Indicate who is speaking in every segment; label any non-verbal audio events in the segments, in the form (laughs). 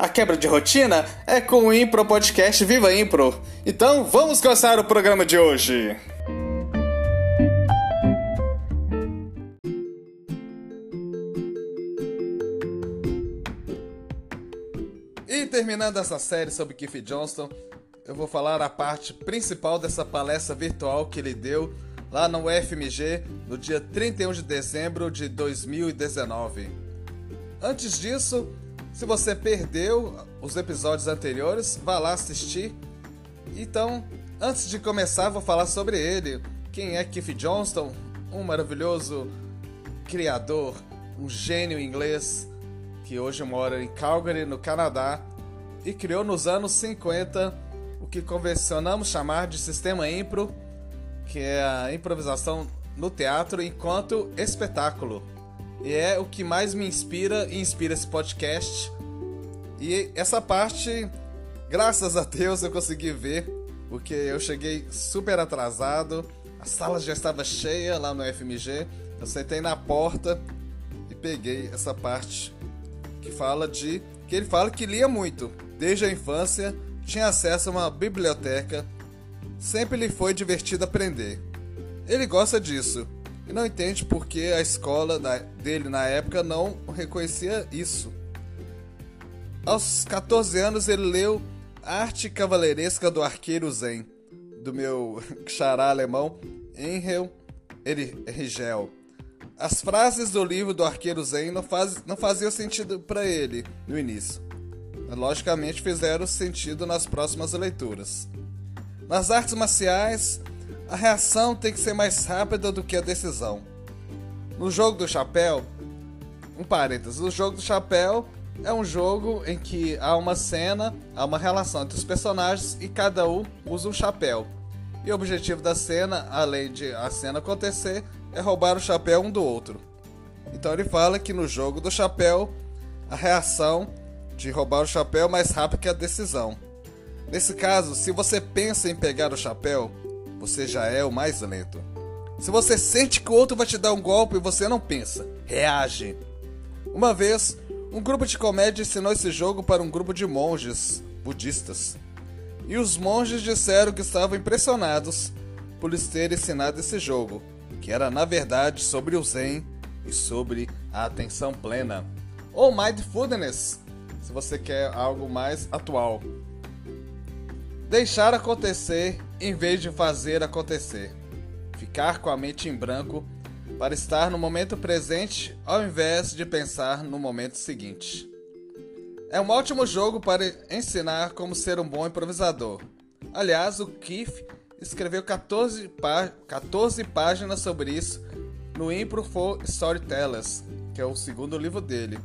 Speaker 1: A quebra de rotina é com o Impro Podcast Viva Impro. Então vamos começar o programa de hoje. E terminando essa série sobre Keith Johnston, eu vou falar a parte principal dessa palestra virtual que ele deu lá no UFMG no dia 31 de dezembro de 2019. Antes disso, se você perdeu os episódios anteriores, vá lá assistir. Então, antes de começar, vou falar sobre ele. Quem é Keith Johnston? Um maravilhoso criador, um gênio inglês que hoje mora em Calgary, no Canadá, e criou nos anos 50 o que convencionamos chamar de sistema impro, que é a improvisação no teatro enquanto espetáculo. E é o que mais me inspira e inspira esse podcast. E essa parte, graças a Deus, eu consegui ver, porque eu cheguei super atrasado, a sala já estava cheia lá no FMG. Eu sentei na porta e peguei essa parte que fala de que ele fala que lia muito, desde a infância, tinha acesso a uma biblioteca, sempre lhe foi divertido aprender. Ele gosta disso e não entende por que a escola dele na época não reconhecia isso. Aos 14 anos ele leu Arte Cavaleiresca do Arqueiro Zen, do meu (laughs) xará alemão Henrel Rigel. As frases do livro do Arqueiro Zen não, faz, não faziam sentido para ele no início. Logicamente fizeram sentido nas próximas leituras. Nas artes marciais, a reação tem que ser mais rápida do que a decisão. No jogo do chapéu, um parênteses, o jogo do chapéu é um jogo em que há uma cena, há uma relação entre os personagens e cada um usa um chapéu. E o objetivo da cena, além de a cena acontecer, é roubar o chapéu um do outro. Então ele fala que no jogo do chapéu, a reação de roubar o chapéu é mais rápida que a decisão. Nesse caso, se você pensa em pegar o chapéu, você já é o mais lento. Se você sente que o outro vai te dar um golpe e você não pensa, reage. Uma vez, um grupo de comédia ensinou esse jogo para um grupo de monges budistas. E os monges disseram que estavam impressionados por lhes ter ensinado esse jogo, que era na verdade sobre o Zen e sobre a atenção plena, ou Mindfulness, se você quer algo mais atual. Deixar acontecer em vez de fazer acontecer. Ficar com a mente em branco para estar no momento presente ao invés de pensar no momento seguinte. É um ótimo jogo para ensinar como ser um bom improvisador. Aliás, o Keith escreveu 14, pá 14 páginas sobre isso no Impro for Storytellers, que é o segundo livro dele.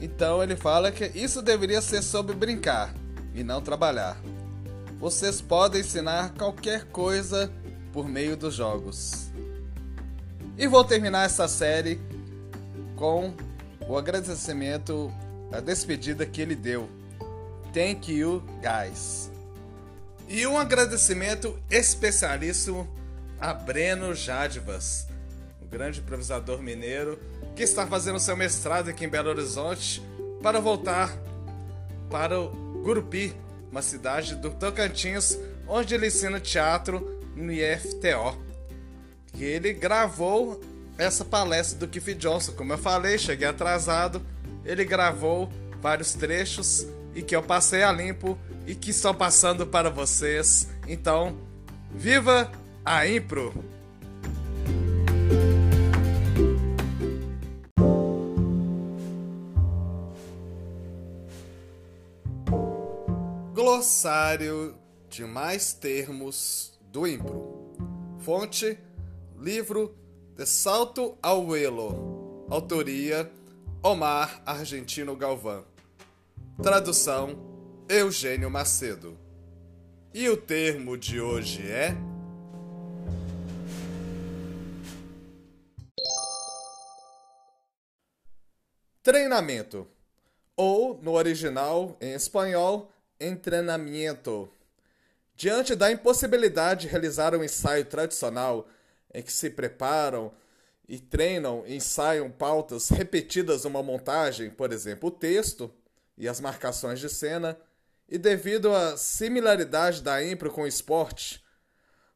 Speaker 1: Então ele fala que isso deveria ser sobre brincar e não trabalhar. Vocês podem ensinar qualquer coisa por meio dos jogos. E vou terminar essa série com o agradecimento, a despedida que ele deu. Thank you, guys. E um agradecimento especialíssimo a Breno Jadivas, o grande improvisador mineiro que está fazendo seu mestrado aqui em Belo Horizonte para voltar para o Gurupi, uma cidade do Tocantins, onde ele ensina teatro no IFTO. E ele gravou essa palestra do Keith Johnson, como eu falei, cheguei atrasado. Ele gravou vários trechos e que eu passei a limpo e que estão passando para vocês. Então, viva a Impro! Glossário de mais termos do Impro. Fonte: livro De Salto ao Elo. Autoria: Omar Argentino Galvão. Tradução: Eugênio Macedo. E o termo de hoje é. Treinamento. Ou, no original, em espanhol, entrenamento. Diante da impossibilidade de realizar um ensaio tradicional em que se preparam e treinam e ensaiam pautas repetidas numa montagem, por exemplo, o texto e as marcações de cena, e devido à similaridade da impro com o esporte,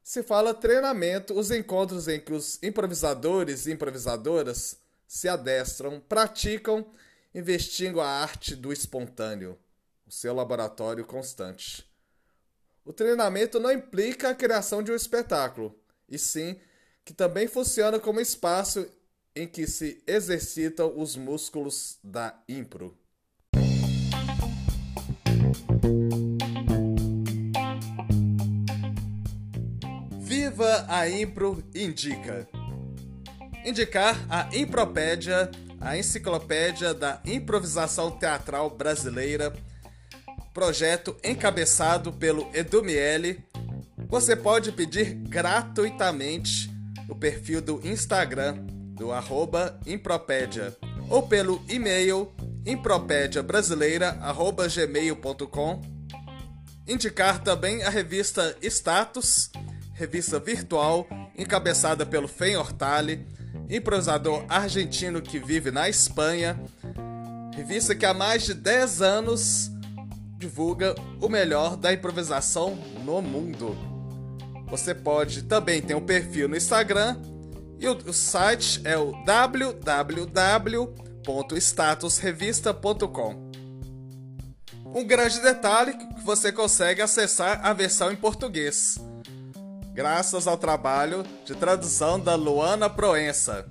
Speaker 1: se fala treinamento os encontros em que os improvisadores e improvisadoras se adestram, praticam, investindo a arte do espontâneo, o seu laboratório constante. O treinamento não implica a criação de um espetáculo, e sim que também funciona como espaço em que se exercitam os músculos da impro. Viva a Impro Indica! Indicar a Impropédia, a enciclopédia da improvisação teatral brasileira, projeto encabeçado pelo Edu Miele. Você pode pedir gratuitamente no perfil do Instagram do arroba Impropédia ou pelo e-mail impropediabrasileira.gmail.com Indicar também a revista Status, revista virtual encabeçada pelo Fen Hortali, improvisador argentino que vive na Espanha, revista que há mais de 10 anos divulga o melhor da improvisação no mundo. Você pode também ter um perfil no Instagram e o, o site é o www.statusrevista.com. Um grande detalhe que você consegue acessar a versão em português, graças ao trabalho de tradução da Luana Proença.